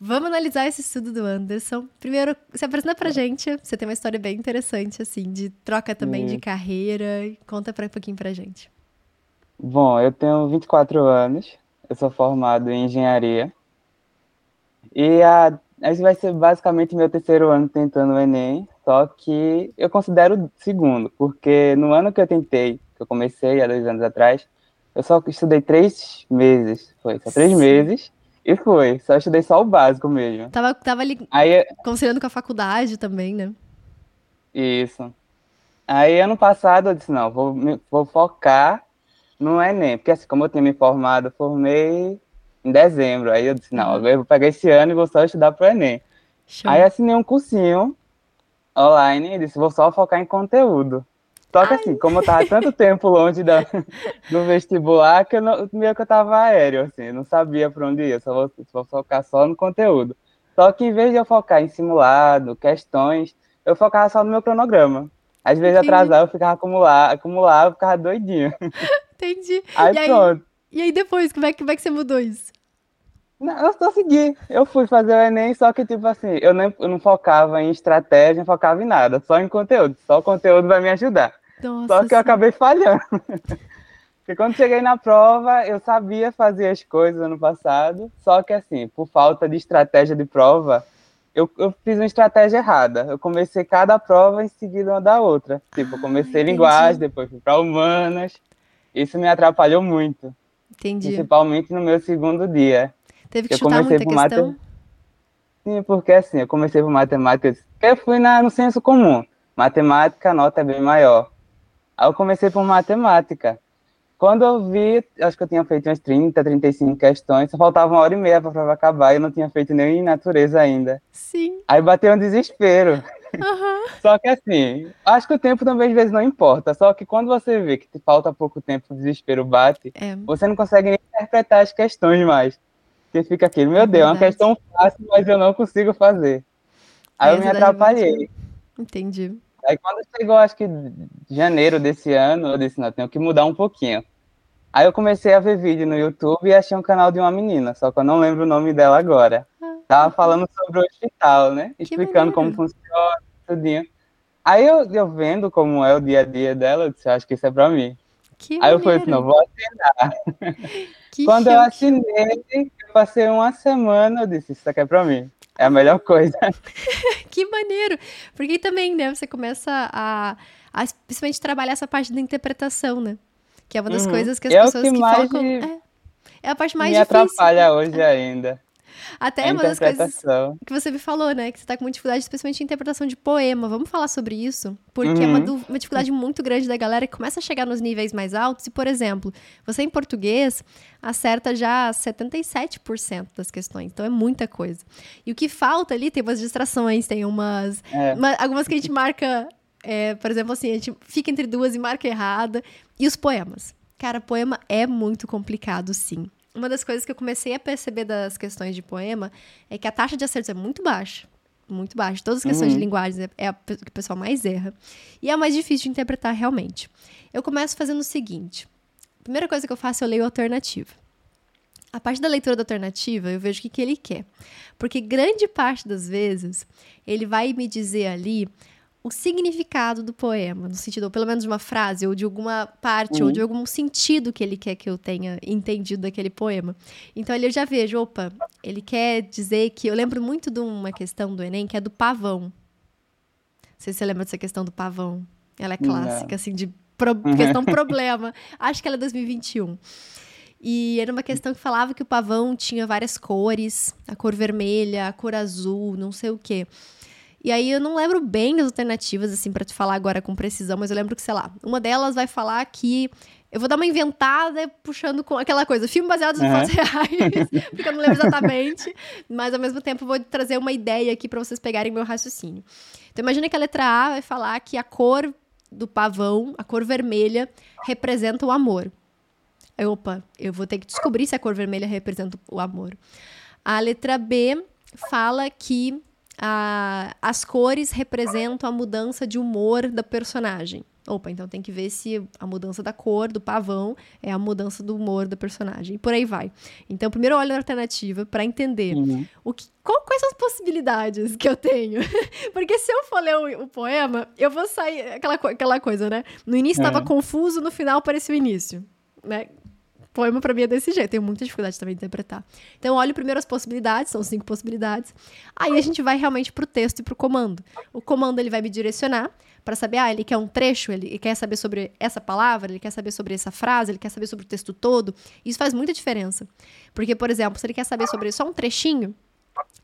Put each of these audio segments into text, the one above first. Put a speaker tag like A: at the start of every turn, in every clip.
A: Vamos analisar esse estudo do Anderson. Primeiro, se apresenta pra gente. Você tem uma história bem interessante, assim, de troca também de carreira. Conta pra um pouquinho pra gente.
B: Bom, eu tenho 24 anos. Eu sou formado em engenharia. E a, esse vai ser basicamente meu terceiro ano tentando o Enem. Só que eu considero segundo, porque no ano que eu tentei, que eu comecei há dois anos atrás, eu só estudei três meses. Foi, só três Sim. meses. E foi, só estudei só o básico mesmo.
A: Tava, tava ali Aí, considerando com a faculdade também, né?
B: Isso. Aí ano passado eu disse, não, vou, vou focar no Enem, porque assim, como eu tinha me formado, formei em dezembro, aí eu disse, não, uhum. eu vou pegar esse ano e vou só estudar pro Enem. Show. Aí assinei um cursinho online e disse, vou só focar em conteúdo. Só que assim, como eu tava tanto tempo longe da, do vestibular, que eu não, meio que eu tava aéreo, assim, não sabia para onde ir, só vou, vou focar só no conteúdo. Só que em vez de eu focar em simulado, questões, eu focava só no meu cronograma. Às vezes Entendi. atrasava, eu ficava acumular, acumulava, eu ficava doidinho.
A: Entendi. Aí, e aí pronto. E aí depois, como é, como é que você mudou isso?
B: Não, eu só segui. Eu fui fazer o Enem, só que, tipo assim, eu, nem, eu não focava em estratégia, não focava em nada, só em conteúdo. Só o conteúdo vai me ajudar. Nossa, só que eu acabei falhando. Porque quando cheguei na prova, eu sabia fazer as coisas ano passado, só que, assim, por falta de estratégia de prova, eu, eu fiz uma estratégia errada. Eu comecei cada prova em seguida uma da outra. Tipo, eu comecei ah, linguagem, depois fui para humanas. Isso me atrapalhou muito.
A: Entendi.
B: Principalmente no meu segundo dia.
A: Teve que eu chutar muita questão? Mate...
B: Sim, porque assim, eu comecei por matemática, eu fui na, no senso comum. Matemática, a nota é bem maior. Aí eu comecei por matemática. Quando eu vi, acho que eu tinha feito umas 30, 35 questões, só faltava uma hora e meia para a prova acabar e eu não tinha feito nem em natureza ainda.
A: Sim.
B: Aí bateu um desespero. Uhum. Só que assim, acho que o tempo também às vezes não importa. Só que quando você vê que te falta pouco tempo, o desespero bate, é. você não consegue nem interpretar as questões mais. Porque fica aquilo, meu Deus, é uma questão fácil, mas eu não consigo fazer. Aí é eu me atrapalhei.
A: Entendi.
B: Aí quando chegou, acho que janeiro desse ano, eu disse, não, tenho que mudar um pouquinho. Aí eu comecei a ver vídeo no YouTube e achei um canal de uma menina, só que eu não lembro o nome dela agora. Ah, Tava falando sobre o hospital, né? Explicando como funciona, tudinho. Aí eu, eu vendo como é o dia a dia dela, eu disse, acho que isso é pra mim. Que Aí eu falei, não, vou assinar. Que Quando eu assinei, eu passei uma semana, eu disse, isso aqui é pra mim. É a melhor coisa.
A: que maneiro! Porque também, né, você começa a, a principalmente trabalhar essa parte da interpretação, né? Que é uma das uhum. coisas que as é pessoas que, que focam. De... É, é, a parte mais
B: me
A: difícil.
B: Me atrapalha hoje ainda.
A: Até uma das coisas que você me falou, né? Que você tá com muita dificuldade, especialmente em interpretação de poema. Vamos falar sobre isso? Porque uhum. é uma, uhum. uma, dificuldade muito grande da galera que começa a chegar nos níveis mais altos. E, por exemplo, você em português acerta já 77% das questões. Então é muita coisa. E o que falta ali tem umas distrações, tem umas. É. Uma, algumas que a gente marca. É, por exemplo, assim, a gente fica entre duas e marca errada. E os poemas. Cara, poema é muito complicado, sim uma das coisas que eu comecei a perceber das questões de poema é que a taxa de acertos é muito baixa. Muito baixa. Todas as questões uhum. de linguagem é, a que o pessoal mais erra. E é a mais difícil de interpretar realmente. Eu começo fazendo o seguinte: a primeira coisa que eu faço, eu leio a alternativa. A parte da leitura da alternativa, eu vejo o que, que ele quer. Porque grande parte das vezes, ele vai me dizer ali o significado do poema, no sentido, ou pelo menos de uma frase, ou de alguma parte, uhum. ou de algum sentido que ele quer que eu tenha entendido daquele poema. Então ali eu já vejo, opa, ele quer dizer que. Eu lembro muito de uma questão do Enem que é do pavão. Não sei se você lembra dessa questão do pavão. Ela é clássica, Não. assim, de pro, questão problema. Acho que ela é 2021. E era uma questão que falava que o pavão tinha várias cores, a cor vermelha, a cor azul, não sei o quê. E aí eu não lembro bem as alternativas, assim, para te falar agora com precisão, mas eu lembro que, sei lá, uma delas vai falar que. Eu vou dar uma inventada puxando com aquela coisa, filme baseado em uhum. fatos reais, porque eu não lembro exatamente, mas ao mesmo tempo vou trazer uma ideia aqui para vocês pegarem meu raciocínio. Então imagina que a letra A vai falar que a cor do pavão, a cor vermelha, representa o amor. Aí, opa, eu vou ter que descobrir se a cor vermelha representa o amor. A letra B fala que a, as cores representam a mudança de humor da personagem. Opa, então tem que ver se a mudança da cor do pavão é a mudança do humor da personagem. E por aí vai. Então, primeiro eu olho a alternativa para entender uhum. o que, qual, quais são as possibilidades que eu tenho. Porque se eu for ler o, o, poema, eu vou sair. Aquela, aquela coisa, né? No início estava é. confuso, no final apareceu o início. Né? Poema para mim é desse jeito, tenho muita dificuldade também de interpretar. Então, olho primeiro as possibilidades, são cinco possibilidades. Aí a gente vai realmente pro texto e pro comando. O comando ele vai me direcionar para saber, ah, ele quer um trecho, ele quer saber sobre essa palavra, ele quer saber sobre essa frase, ele quer saber sobre o texto todo. Isso faz muita diferença. Porque, por exemplo, se ele quer saber sobre só um trechinho,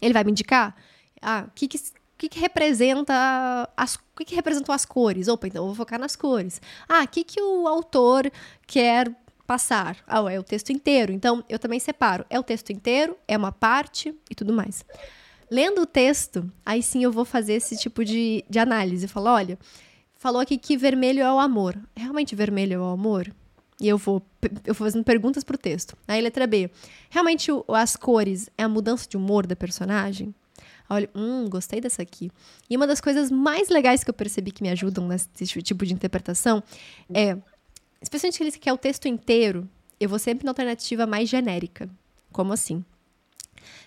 A: ele vai me indicar, ah, o que que o que, que, representa as, o que, que representam as cores? Opa, então eu vou focar nas cores. Ah, o que, que o autor quer passar? Ah, é o texto inteiro. Então, eu também separo. É o texto inteiro, é uma parte e tudo mais. Lendo o texto, aí sim eu vou fazer esse tipo de, de análise. Falo, olha, falou aqui que vermelho é o amor. Realmente vermelho é o amor? E eu vou, eu vou fazendo perguntas pro texto. Aí, letra B. Realmente o, as cores é a mudança de humor da personagem? Olha, hum, gostei dessa aqui. E uma das coisas mais legais que eu percebi que me ajudam nesse tipo de interpretação é, especialmente que ele quer o texto inteiro, eu vou sempre na alternativa mais genérica. Como assim?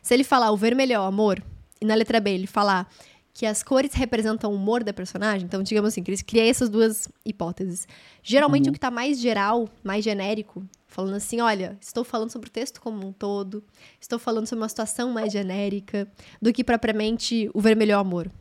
A: Se ele falar o vermelho é o amor, e na letra B ele falar que as cores representam o humor da personagem, então digamos assim, que eles criam essas duas hipóteses. Geralmente uhum. o que está mais geral, mais genérico, falando assim, olha, estou falando sobre o texto como um todo, estou falando sobre uma situação mais genérica, do que propriamente o vermelho é o amor.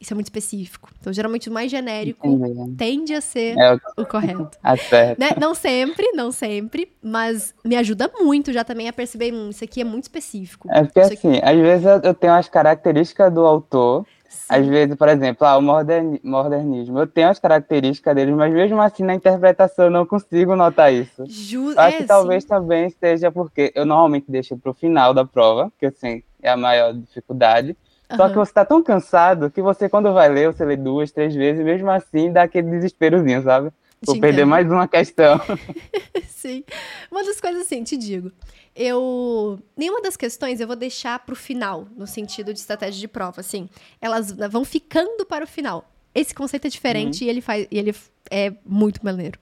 A: Isso é muito específico. Então, geralmente, o mais genérico Entendi. tende a ser é o... o correto.
B: Certo.
A: Né? Não sempre, não sempre, mas me ajuda muito já também a perceber, hum, isso aqui é muito específico.
B: É porque, assim, às vezes eu tenho as características do autor, Sim. às vezes, por exemplo, ah, o modernismo, eu tenho as características dele, mas mesmo assim, na interpretação, eu não consigo notar isso.
A: Ju...
B: Acho
A: é,
B: que talvez sim. também seja porque eu normalmente deixo para o final da prova, que, assim, é a maior dificuldade, Uhum. Só que você tá tão cansado que você, quando vai ler, você lê duas, três vezes, e mesmo assim dá aquele desesperozinho, sabe? Vou te perder entendo. mais uma questão.
A: Sim. Uma das coisas assim, te digo. Eu. Nenhuma das questões eu vou deixar pro final, no sentido de estratégia de prova, assim. Elas vão ficando para o final. Esse conceito é diferente uhum. e ele faz. E ele é muito maneiro.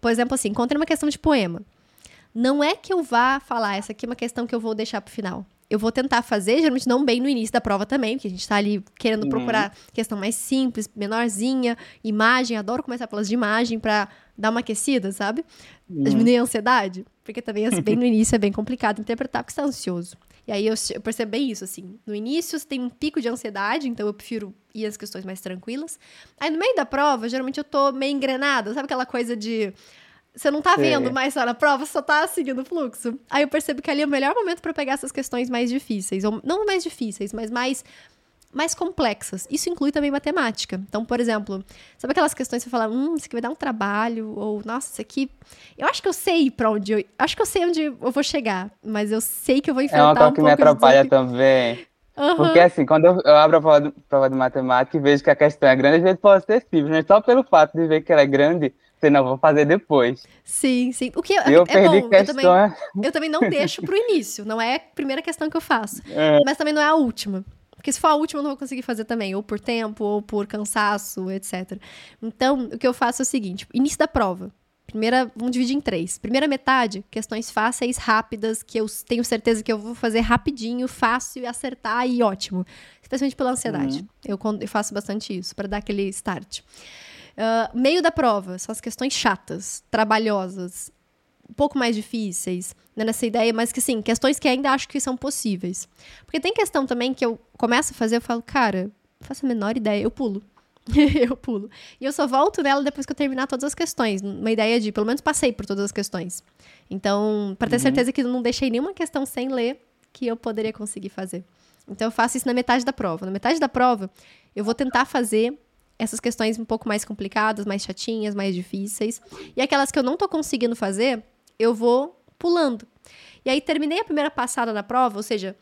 A: Por exemplo, assim, encontrei uma questão de poema. Não é que eu vá falar, essa aqui é uma questão que eu vou deixar pro final eu vou tentar fazer, geralmente não bem no início da prova também, porque a gente tá ali querendo uhum. procurar questão mais simples, menorzinha, imagem, adoro começar pelas de imagem para dar uma aquecida, sabe? Uhum. Diminuir a ansiedade, porque também assim, bem no início é bem complicado interpretar porque você tá ansioso. E aí eu, eu percebo bem isso, assim. No início você tem um pico de ansiedade, então eu prefiro ir às questões mais tranquilas. Aí no meio da prova, geralmente eu tô meio engrenada, sabe aquela coisa de você não tá vendo mais só na prova, só tá seguindo o fluxo. Aí eu percebo que ali é o melhor momento para pegar essas questões mais difíceis. Ou não mais difíceis, mas mais mais complexas. Isso inclui também matemática. Então, por exemplo, sabe aquelas questões que você fala, hum, isso aqui vai dar um trabalho, ou nossa, isso aqui. Eu acho que eu sei para onde eu. Acho que eu sei onde eu vou chegar, mas eu sei que eu vou enfrentar. É
B: uma coisa
A: um
B: que me atrapalha também. Uhum. Porque assim, quando eu, eu abro a prova de, prova de, matemática e vejo que a questão é grande, às vezes pode ser simples, mas só pelo fato de ver que ela é grande, Senão vou fazer depois.
A: Sim, sim. O que
B: é, eu é perdi bom. Questão... Eu,
A: também, eu também não deixo pro início. Não é a primeira questão que eu faço. É. Mas também não é a última. Porque se for a última, eu não vou conseguir fazer também. Ou por tempo, ou por cansaço, etc. Então, o que eu faço é o seguinte. Início da prova. Primeira, vamos dividir em três. Primeira metade, questões fáceis, rápidas, que eu tenho certeza que eu vou fazer rapidinho, fácil e acertar e ótimo. Especialmente pela ansiedade. Uhum. Eu, eu faço bastante isso, para dar aquele start. Uh, meio da prova, são as questões chatas, trabalhosas, um pouco mais difíceis, né, nessa ideia, mas que sim, questões que ainda acho que são possíveis. Porque tem questão também que eu começo a fazer, eu falo, cara, não faço a menor ideia, eu pulo. eu pulo. E eu só volto nela depois que eu terminar todas as questões. Uma ideia de, pelo menos, passei por todas as questões. Então, para ter uhum. certeza que eu não deixei nenhuma questão sem ler que eu poderia conseguir fazer. Então, eu faço isso na metade da prova. Na metade da prova, eu vou tentar fazer essas questões um pouco mais complicadas, mais chatinhas, mais difíceis. E aquelas que eu não tô conseguindo fazer, eu vou pulando. E aí terminei a primeira passada da prova, ou seja,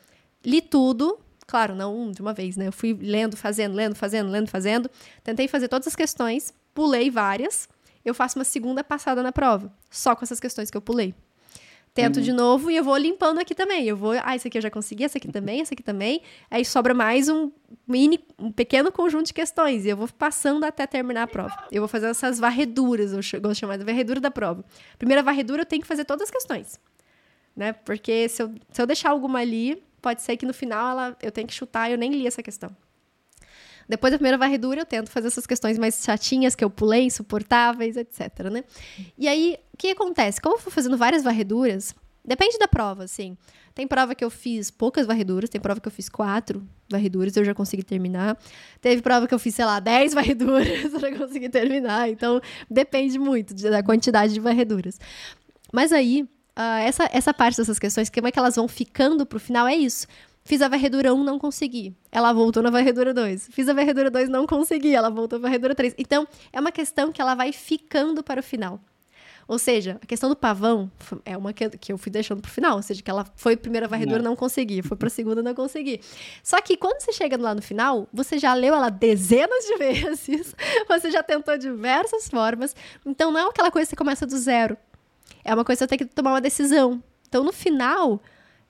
A: li tudo, claro, não de uma vez, né? Eu fui lendo, fazendo, lendo, fazendo, lendo, fazendo. Tentei fazer todas as questões, pulei várias. Eu faço uma segunda passada na prova, só com essas questões que eu pulei. Tento uhum. de novo e eu vou limpando aqui também. Eu vou, ah, esse aqui eu já consegui, esse aqui também, esse aqui também. Aí sobra mais um mini, um pequeno conjunto de questões e eu vou passando até terminar a prova. Eu vou fazer essas varreduras, eu gosto de chamar de varredura da prova. Primeira varredura eu tenho que fazer todas as questões, né? Porque se eu, se eu deixar alguma ali, pode ser que no final ela, eu tenha que chutar e eu nem li essa questão. Depois da primeira varredura, eu tento fazer essas questões mais chatinhas que eu pulei, insuportáveis, etc, né? E aí, o que acontece? Como eu fui fazendo várias varreduras, depende da prova, assim. Tem prova que eu fiz poucas varreduras, tem prova que eu fiz quatro varreduras, eu já consegui terminar. Teve prova que eu fiz, sei lá, dez varreduras, eu já consegui terminar. Então, depende muito da quantidade de varreduras. Mas aí, uh, essa, essa parte dessas questões, como é que elas vão ficando pro final, é isso. Fiz a varredura 1, não consegui. Ela voltou na varredura 2. Fiz a varredura 2, não consegui. Ela voltou na varredura 3. Então, é uma questão que ela vai ficando para o final. Ou seja, a questão do pavão é uma que, eu fui deixando pro final. Ou seja, que ela foi primeira varredura, não, não consegui. Foi pra segunda, não consegui. Só que quando você chega lá no final, você já leu ela dezenas de vezes. Você já tentou diversas formas. Então, não é aquela coisa que você começa do zero. É uma coisa que você tem que tomar uma decisão. Então, no final,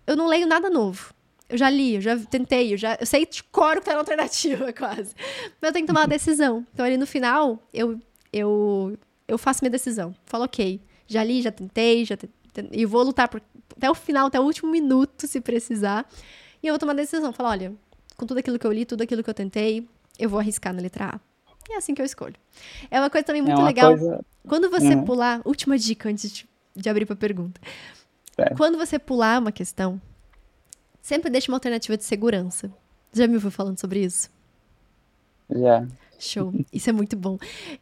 A: eu não leio nada novo. Eu já li, eu já tentei, eu já eu sei de cor que tá na alternativa, quase. Mas eu tenho que tomar uma decisão. Então, ali no final, eu, eu, eu faço minha decisão. Falo, ok, já li, já tentei, já e vou lutar por, até o final, até o último minuto, se precisar. E eu vou tomar uma decisão. Falo, olha, com tudo aquilo que eu li, tudo aquilo que eu tentei, eu vou arriscar na letra A. E é assim que eu escolho. É uma coisa também é muito é legal. Coisa... Quando você uhum. pular, última dica antes de, de abrir para pergunta. É. Quando você pular uma questão, Sempre deixe uma alternativa de segurança. Já me ouviu falando sobre isso?
B: Já.
A: Show. Isso é muito bom.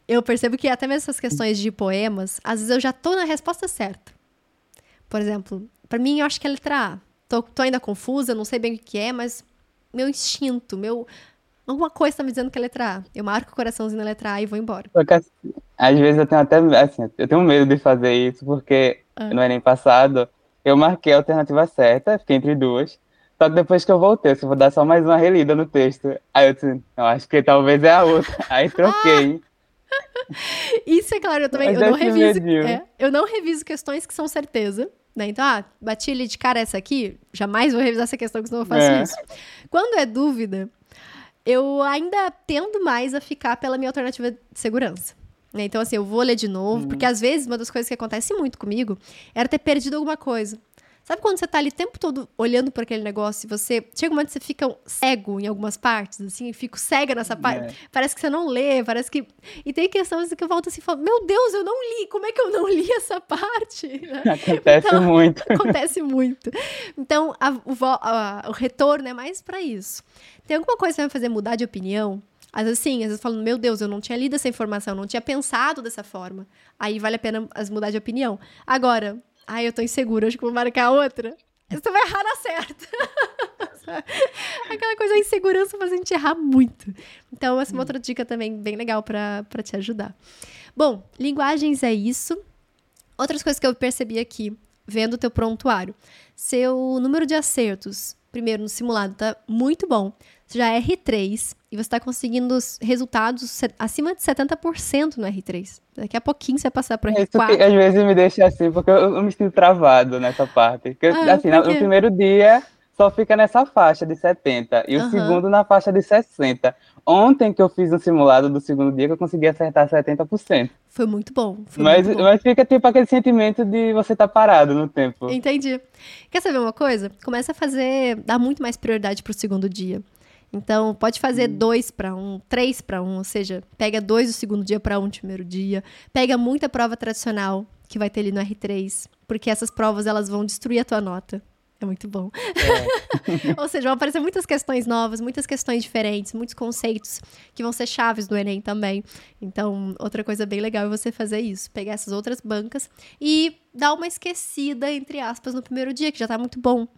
A: Eu percebo que até mesmo essas questões de poemas, às vezes eu já tô na resposta certa. Por exemplo, para mim eu acho que é a letra A. Tô, tô, ainda confusa, não sei bem o que é, mas meu instinto, meu alguma coisa tá me dizendo que é a letra A. Eu marco o coraçãozinho na letra A e vou embora.
B: Porque, assim, às vezes eu tenho até assim, eu tenho medo de fazer isso porque ah. no Enem passado eu marquei a alternativa certa, fiquei entre duas. Só que depois que eu voltei, eu vou dar só mais uma relida no texto. Aí eu disse, eu acho que talvez é a outra. Aí troquei.
A: Isso é claro, eu também eu não reviso. É, eu não reviso questões que são certeza. Né? Então, ah, bati de cara essa aqui, jamais vou revisar essa questão, que senão eu faço é. isso. Quando é dúvida, eu ainda tendo mais a ficar pela minha alternativa de segurança. Né? Então, assim, eu vou ler de novo, hum. porque às vezes uma das coisas que acontece muito comigo era ter perdido alguma coisa. Sabe quando você tá ali o tempo todo olhando para aquele negócio e você. Chega um momento que você fica cego em algumas partes, assim, fico cega nessa parte. É. Parece que você não lê, parece que. E tem questões que eu volto assim e falo: Meu Deus, eu não li, como é que eu não li essa parte?
B: Acontece então, muito.
A: Acontece muito. Então, a, o, a, o retorno é mais para isso. Tem alguma coisa que vai fazer mudar de opinião? Às vezes, sim, às vezes falando, meu Deus, eu não tinha lido essa informação, não tinha pensado dessa forma. Aí vale a pena mudar de opinião. Agora, Ai, eu tô insegura, acho que vou marcar outra. Você vai errar na certa. Aquela coisa, a insegurança faz a gente errar muito. Então, essa é uma outra dica também bem legal para te ajudar. Bom, linguagens é isso. Outras coisas que eu percebi aqui, vendo o teu prontuário. Seu número de acertos, primeiro no simulado, tá muito bom. Você já é R3 e você está conseguindo resultados acima de 70% no R3. Daqui a pouquinho você vai passar para o R4.
B: Isso às vezes me deixa assim, porque eu, eu me sinto travado nessa parte. Porque, ah, assim, por no primeiro dia só fica nessa faixa de 70 e uhum. o segundo na faixa de 60. Ontem que eu fiz um simulado do segundo dia que eu consegui acertar 70%.
A: Foi muito bom. Foi
B: mas,
A: muito bom.
B: mas fica tipo aquele sentimento de você estar tá parado no tempo.
A: Entendi. Quer saber uma coisa? Começa a fazer, dar muito mais prioridade pro segundo dia. Então, pode fazer hum. dois para um, três para um, ou seja, pega dois do segundo dia para um no primeiro dia. Pega muita prova tradicional que vai ter ali no R3, porque essas provas elas vão destruir a tua nota. É muito bom. É. Ou seja, vão aparecer muitas questões novas, muitas questões diferentes, muitos conceitos que vão ser chaves do Enem também. Então, outra coisa bem legal é você fazer isso, pegar essas outras bancas e dar uma esquecida, entre aspas, no primeiro dia, que já tá muito bom.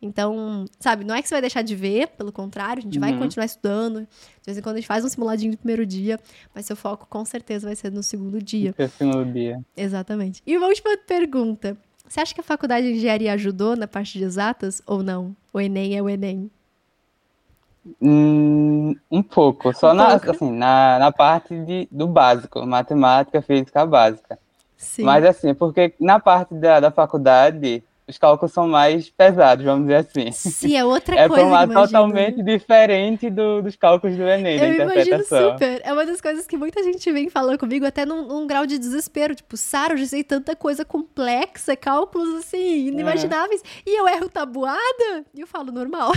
A: Então, sabe, não é que você vai deixar de ver, pelo contrário, a gente uhum. vai continuar estudando. De vez em quando a gente faz um simuladinho do primeiro dia, mas seu foco com certeza vai ser no segundo dia.
B: No segundo dia.
A: Exatamente. E uma última pergunta. Você acha que a faculdade de engenharia ajudou na parte de exatas ou não? O Enem é o Enem?
B: Hum, um pouco, só um na, pouco. Assim, na, na parte de, do básico, matemática, física básica. Sim. Mas assim, porque na parte da, da faculdade os cálculos são mais pesados, vamos dizer assim.
A: Sim, é outra é coisa.
B: É
A: um
B: totalmente diferente do, dos cálculos do Enem,
A: Eu
B: da interpretação.
A: imagino super. É uma das coisas que muita gente vem falando comigo, até num, num grau de desespero. Tipo, Sara, eu já sei tanta coisa complexa, cálculos assim, inimagináveis. É. E eu erro tabuada? E eu falo, normal.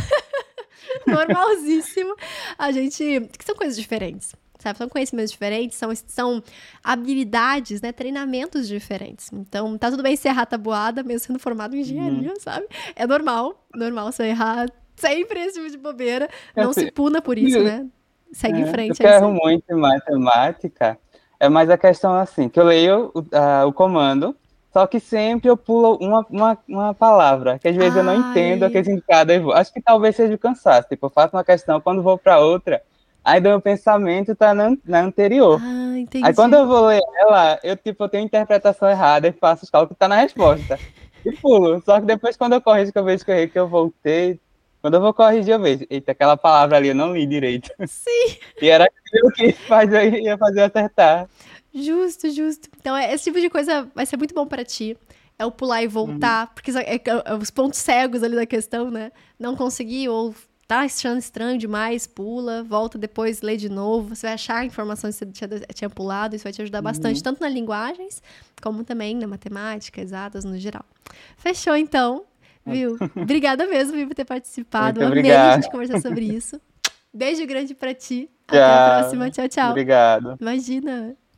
A: Normalzíssimo. A gente. Que são coisas diferentes sabe? São conhecimentos diferentes, são, são habilidades, né? Treinamentos diferentes. Então, tá tudo bem ser errar tabuada, mesmo sendo formado em engenharia, uhum. sabe? É normal, normal você errar sempre esse tipo de bobeira. Não assim, se puna por isso, né? Segue é, em frente.
B: Eu erro muito em matemática. É mais a questão assim, que eu leio o, uh, o comando, só que sempre eu pulo uma, uma, uma palavra, que às vezes Ai. eu não entendo aquele significado. Acho que talvez seja o cansaço. Tipo, eu faço uma questão, quando vou para outra, Aí meu pensamento tá na, na anterior.
A: Ah, entendi.
B: Aí quando eu vou ler ela, eu tipo, eu tenho interpretação errada e faço os cálculos que tá na resposta. e pulo. Só que depois quando eu corrijo, que eu vejo que eu errei, que eu voltei. Quando eu vou corrigir, eu vejo, eita, aquela palavra ali eu não li direito.
A: Sim.
B: E era aquilo que fazer, ia fazer acertar.
A: Justo, justo. Então, é, esse tipo de coisa vai ser muito bom para ti. É o pular e voltar, uhum. porque é, é, é, os pontos cegos ali da questão, né? Não conseguir ou tá achando estranho demais, pula, volta depois, lê de novo. Você vai achar a informação que você tinha, tinha pulado, isso vai te ajudar uhum. bastante, tanto nas linguagens, como também na matemática, exatas no geral. Fechou, então, viu? Obrigada mesmo viu, por ter participado. Muito Amei a gente conversar sobre isso. Beijo grande para ti. Tchau. Até a próxima. Tchau, tchau.
B: Obrigado.
A: Imagina.